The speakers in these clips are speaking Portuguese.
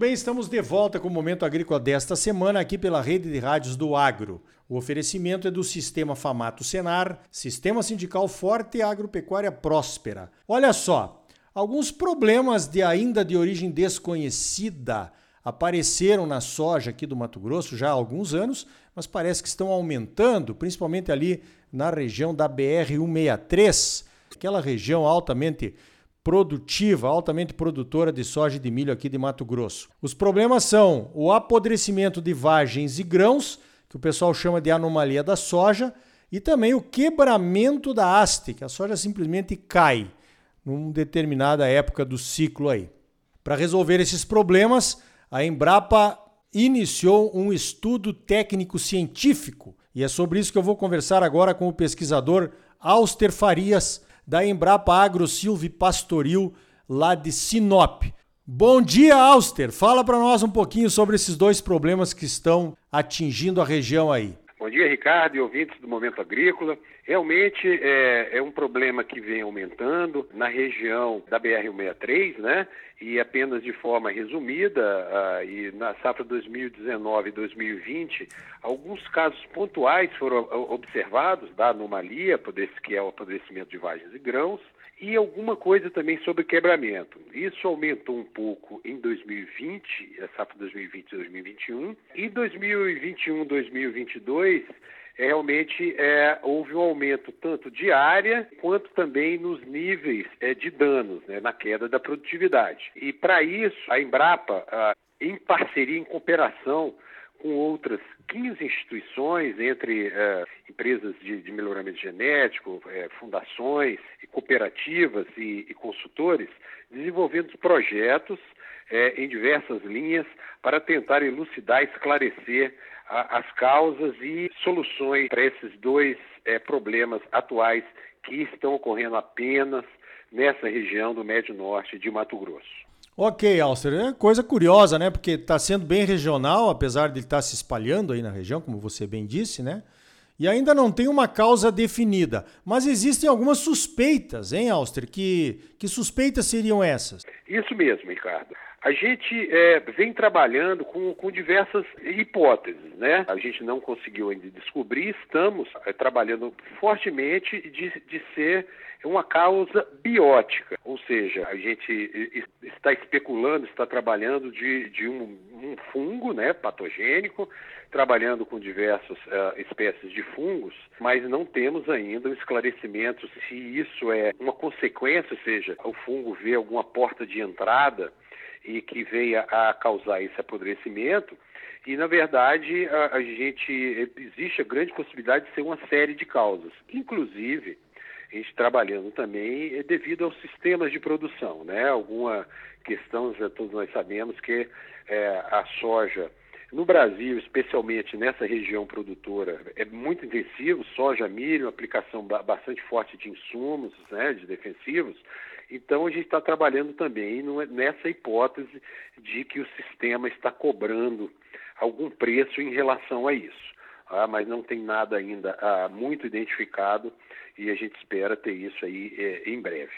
bem, estamos de volta com o Momento Agrícola desta semana aqui pela rede de rádios do Agro. O oferecimento é do Sistema Famato Senar, Sistema Sindical Forte e Agropecuária Próspera. Olha só, alguns problemas de ainda de origem desconhecida apareceram na soja aqui do Mato Grosso já há alguns anos, mas parece que estão aumentando, principalmente ali na região da BR 163, aquela região altamente produtiva, altamente produtora de soja e de milho aqui de Mato Grosso. Os problemas são o apodrecimento de vagens e grãos, que o pessoal chama de anomalia da soja, e também o quebramento da haste, que a soja simplesmente cai numa determinada época do ciclo aí. Para resolver esses problemas, a Embrapa iniciou um estudo técnico científico e é sobre isso que eu vou conversar agora com o pesquisador Auster Farias, da Embrapa Agro Silve Pastoril, lá de Sinop. Bom dia, Auster. Fala para nós um pouquinho sobre esses dois problemas que estão atingindo a região aí. Bom dia, Ricardo e ouvintes do Momento Agrícola. Realmente é, é um problema que vem aumentando na região da BR-163, né? E apenas de forma resumida, uh, e na safra 2019 e 2020, alguns casos pontuais foram observados da anomalia, que é o apodrecimento de vagens e grãos, e alguma coisa também sobre quebramento. Isso aumentou um pouco em 2020, a safra 2020 e 2021, e 2021, 2022 é, realmente é, houve um aumento tanto de área quanto também nos níveis é, de danos, né, na queda da produtividade. E para isso, a Embrapa, a, em parceria, em cooperação com outras 15 instituições, entre é, empresas de, de, melhoramento genético, é, fundações, e cooperativas e, e, consultores, desenvolvendo projetos é, em diversas linhas para tentar elucidar esclarecer a, as causas e soluções para esses dois problemas atuais que estão ocorrendo apenas nessa região do Médio Norte de Mato Grosso. Ok, Alcer, é coisa curiosa, né? Porque está sendo bem regional, apesar de estar tá se espalhando aí na região, como você bem disse, né? E ainda não tem uma causa definida. Mas existem algumas suspeitas, hein, Alster? Que, que suspeitas seriam essas? Isso mesmo, Ricardo. A gente é, vem trabalhando com, com, diversas hipóteses, né? A gente não conseguiu ainda descobrir, estamos é, trabalhando fortemente de, de ser uma causa biótica, ou seja, a gente está especulando, está trabalhando de, de um, um, fungo, né, patogênico, trabalhando com diversas uh, espécies de fungos, mas não temos ainda um esclarecimento se isso é uma consequência, ou seja, o fungo vê alguma porta de entrada e que venha a causar esse apodrecimento. E, na verdade, a, a gente existe a grande possibilidade de ser uma série de causas, inclusive a gente trabalhando também é devido aos sistemas de produção, né? Alguma questão, todos nós sabemos que é, a soja no Brasil, especialmente nessa região produtora, é muito intensivo, soja, milho, aplicação bastante forte de insumos, né, de defensivos, então, a gente está trabalhando também nessa hipótese de que o sistema está cobrando algum preço em relação a isso. Ah, mas não tem nada ainda ah, muito identificado e a gente espera ter isso aí é, em breve.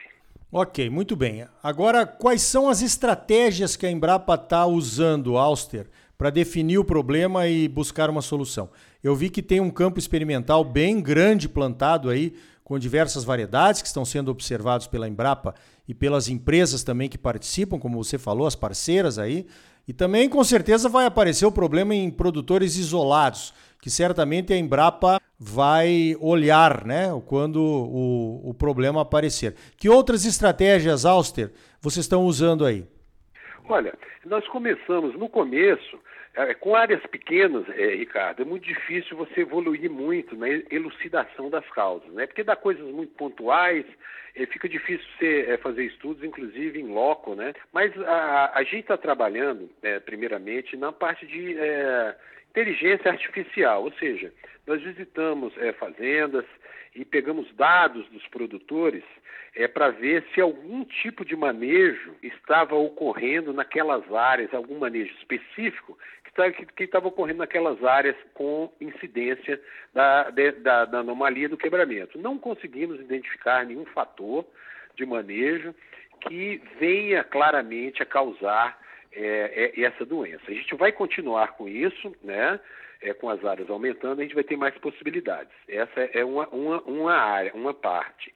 Ok, muito bem. Agora, quais são as estratégias que a Embrapa está usando, Auster, para definir o problema e buscar uma solução? Eu vi que tem um campo experimental bem grande plantado aí com diversas variedades que estão sendo observados pela Embrapa e pelas empresas também que participam, como você falou, as parceiras aí. E também, com certeza, vai aparecer o problema em produtores isolados, que certamente a Embrapa vai olhar né, quando o, o problema aparecer. Que outras estratégias, Auster, vocês estão usando aí? Olha, nós começamos no começo com áreas pequenas, é, Ricardo, é muito difícil você evoluir muito na elucidação das causas, né? Porque dá coisas muito pontuais, é, fica difícil você é, fazer estudos, inclusive em loco, né? Mas a, a gente está trabalhando, é, primeiramente, na parte de é, inteligência artificial, ou seja, nós visitamos fazendas e pegamos dados dos produtores é, para ver se algum tipo de manejo estava ocorrendo naquelas áreas, algum manejo específico que estava ocorrendo naquelas áreas com incidência da, de, da, da anomalia do quebramento. Não conseguimos identificar nenhum fator de manejo que venha claramente a causar é, é essa doença. A gente vai continuar com isso, né? É, com as áreas aumentando, a gente vai ter mais possibilidades. Essa é uma, uma, uma área, uma parte.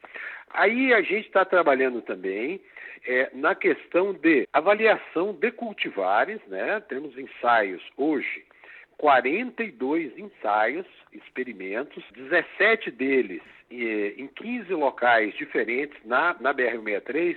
Aí a gente está trabalhando também é, na questão de avaliação de cultivares, né? Temos ensaios hoje, 42 ensaios, experimentos, 17 deles em 15 locais diferentes na, na BR-163,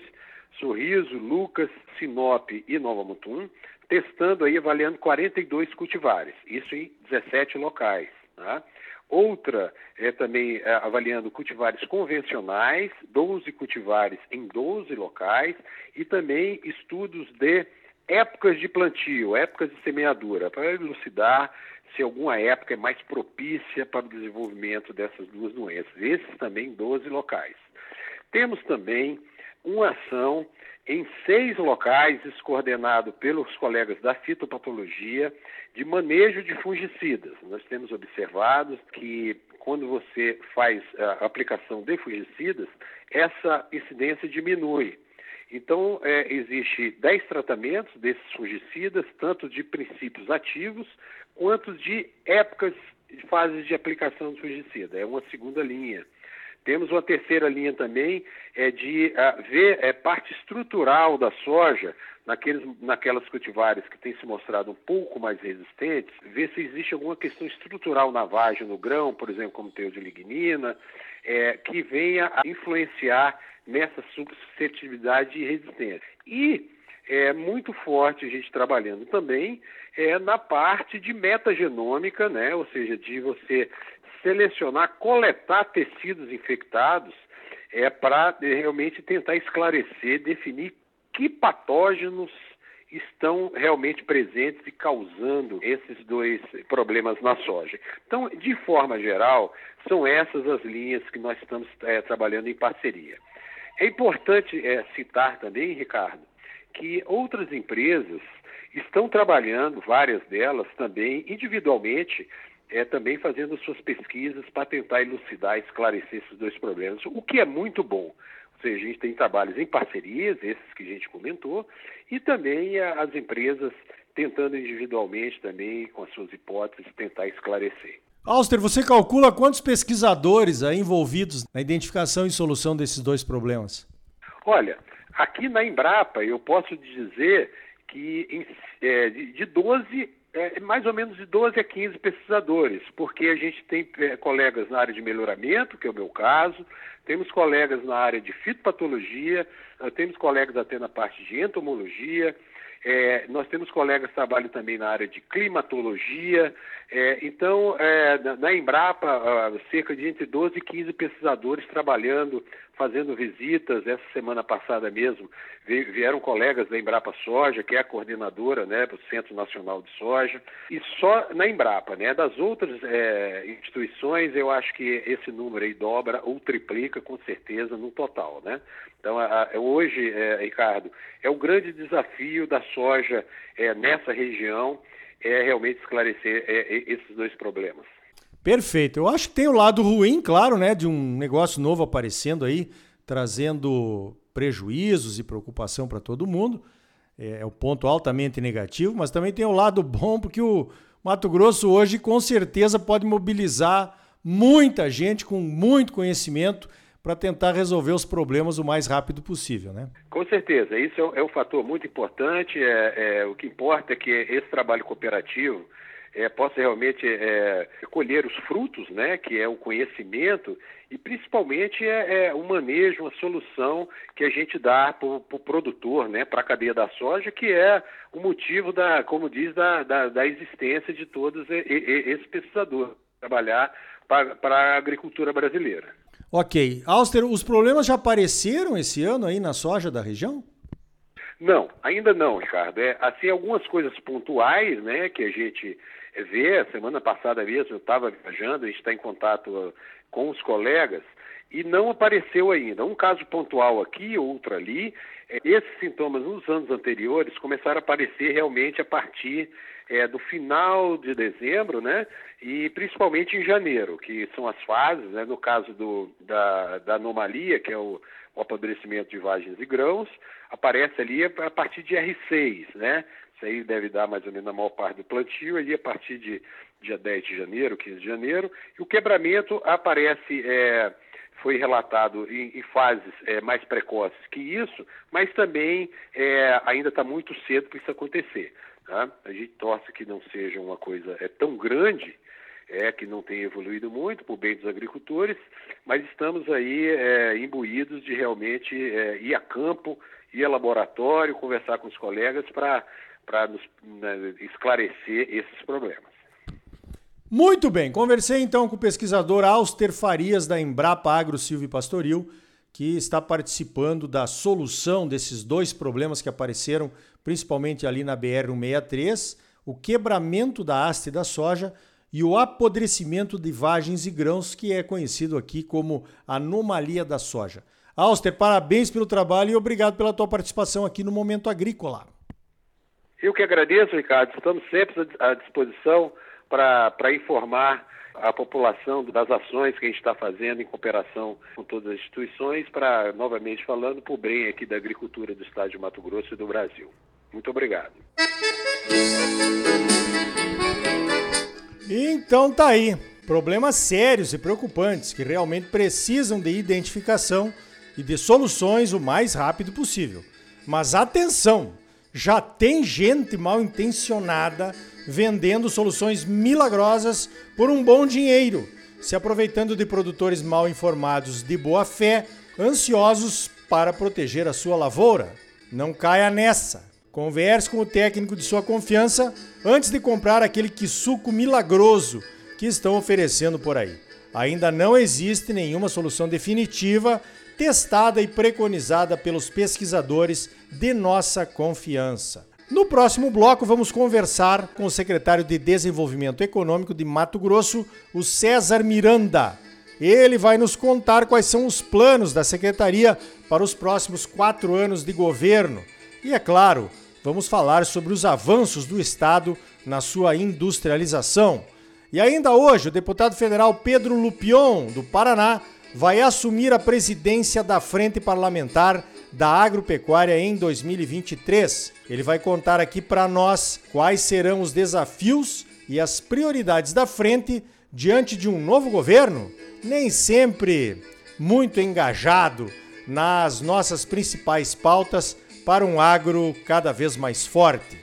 Sorriso, Lucas, Sinop e Nova Mutum, testando aí, avaliando 42 cultivares, isso em 17 locais. Tá? Outra é também é, avaliando cultivares convencionais, 12 cultivares em 12 locais, e também estudos de épocas de plantio, épocas de semeadura, para elucidar se alguma época é mais propícia para o desenvolvimento dessas duas doenças. Esses também 12 locais. Temos também uma ação em seis locais, coordenado pelos colegas da fitopatologia, de manejo de fungicidas. Nós temos observado que quando você faz a aplicação de fungicidas, essa incidência diminui. Então, é, existe 10 tratamentos desses fungicidas, tanto de princípios ativos quanto de épocas fases de aplicação do fungicida. É uma segunda linha. Temos uma terceira linha também, é de uh, ver é, parte estrutural da soja, naqueles, naquelas cultivares que têm se mostrado um pouco mais resistentes, ver se existe alguma questão estrutural na vagem, no grão, por exemplo, como teor de lignina, é, que venha a influenciar nessa suscetibilidade e resistência. E é muito forte a gente trabalhando também é, na parte de metagenômica, né? ou seja, de você selecionar, coletar tecidos infectados é, para realmente tentar esclarecer, definir que patógenos estão realmente presentes e causando esses dois problemas na soja. Então, de forma geral, são essas as linhas que nós estamos é, trabalhando em parceria. É importante é, citar também, Ricardo, que outras empresas estão trabalhando, várias delas também, individualmente, é, também fazendo suas pesquisas para tentar elucidar, esclarecer esses dois problemas, o que é muito bom. Ou seja, a gente tem trabalhos em parcerias, esses que a gente comentou, e também as empresas tentando individualmente também, com as suas hipóteses, tentar esclarecer. Auster, você calcula quantos pesquisadores aí envolvidos na identificação e solução desses dois problemas? Olha, aqui na Embrapa eu posso dizer que é, de 12 é, mais ou menos de 12 a 15 pesquisadores, porque a gente tem é, colegas na área de melhoramento, que é o meu caso, temos colegas na área de fitopatologia, temos colegas até na parte de entomologia, é, nós temos colegas que trabalham também na área de climatologia. É, então, é, na Embrapa, cerca de entre 12 e 15 pesquisadores trabalhando, fazendo visitas. Essa semana passada mesmo vieram colegas da Embrapa Soja, que é a coordenadora né, do Centro Nacional de Soja. E só na Embrapa, né, das outras é, instituições, eu acho que esse número aí dobra ou triplica com certeza no total. Né? Então, a, a, hoje, é, Ricardo, é o grande desafio da soja é, nessa região é realmente esclarecer é, esses dois problemas. Perfeito. Eu acho que tem o lado ruim, claro, né, de um negócio novo aparecendo aí, trazendo prejuízos e preocupação para todo mundo. É, é o ponto altamente negativo, mas também tem o lado bom, porque o Mato Grosso hoje com certeza pode mobilizar muita gente com muito conhecimento para tentar resolver os problemas o mais rápido possível, né? Com certeza, isso é, um é fator muito importante. É, é, o que importa é que esse trabalho cooperativo é, possa realmente é, colher os frutos, né, que é o conhecimento e principalmente é, é o manejo, a solução que a gente dá para o pro produtor, né, para a cadeia da soja, que é o motivo da, como diz, da, da, da existência de todos esses pesquisadores trabalhar para a agricultura brasileira. Ok. Auster, os problemas já apareceram esse ano aí na soja da região? Não, ainda não, Ricardo. É, assim, algumas coisas pontuais, né, que a gente vê. Semana passada mesmo eu estava viajando, a gente está em contato uh, com os colegas e não apareceu ainda. Um caso pontual aqui, outro ali. É, esses sintomas nos anos anteriores começaram a aparecer realmente a partir é, do final de dezembro, né? E principalmente em janeiro, que são as fases, né? No caso do, da, da anomalia, que é o, o apodrecimento de vagens e grãos, aparece ali a partir de R6, né? Isso aí deve dar mais ou menos na maior parte do plantio, aí a partir de dia 10 de janeiro, 15 de janeiro, e o quebramento aparece, é, foi relatado em, em fases é, mais precoces que isso, mas também é, ainda está muito cedo para isso acontecer. Tá? A gente torce que não seja uma coisa é, tão grande, é que não tem evoluído muito por bem dos agricultores, mas estamos aí é, imbuídos de realmente é, ir a campo, ir a laboratório, conversar com os colegas para nos né, esclarecer esses problemas. Muito bem, conversei então com o pesquisador Auster Farias da Embrapa Agro Silvio Pastoril, que está participando da solução desses dois problemas que apareceram, principalmente ali na BR-163, o quebramento da haste da soja e o apodrecimento de vagens e grãos, que é conhecido aqui como anomalia da soja. Auster, parabéns pelo trabalho e obrigado pela tua participação aqui no Momento Agrícola. Eu que agradeço, Ricardo. Estamos sempre à disposição para informar a população das ações que a gente está fazendo em cooperação com todas as instituições, para, novamente falando, por bem aqui da agricultura do estado de Mato Grosso e do Brasil. Muito obrigado. Então tá aí. Problemas sérios e preocupantes que realmente precisam de identificação e de soluções o mais rápido possível. Mas atenção, já tem gente mal intencionada vendendo soluções milagrosas por um bom dinheiro, se aproveitando de produtores mal informados de boa fé, ansiosos para proteger a sua lavoura. Não caia nessa. Converse com o técnico de sua confiança antes de comprar aquele que suco milagroso que estão oferecendo por aí. Ainda não existe nenhuma solução definitiva testada e preconizada pelos pesquisadores de nossa confiança. No próximo bloco, vamos conversar com o secretário de Desenvolvimento Econômico de Mato Grosso, o César Miranda. Ele vai nos contar quais são os planos da secretaria para os próximos quatro anos de governo. E é claro, vamos falar sobre os avanços do Estado na sua industrialização. E ainda hoje, o deputado federal Pedro Lupion, do Paraná, vai assumir a presidência da Frente Parlamentar da Agropecuária em 2023. Ele vai contar aqui para nós quais serão os desafios e as prioridades da frente diante de um novo governo, nem sempre muito engajado nas nossas principais pautas para um agro cada vez mais forte.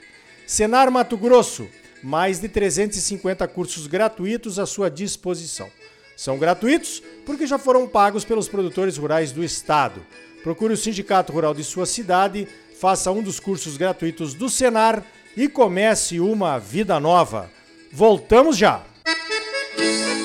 Senar Mato Grosso, mais de 350 cursos gratuitos à sua disposição. São gratuitos porque já foram pagos pelos produtores rurais do estado. Procure o sindicato rural de sua cidade, faça um dos cursos gratuitos do Senar e comece uma vida nova. Voltamos já! Música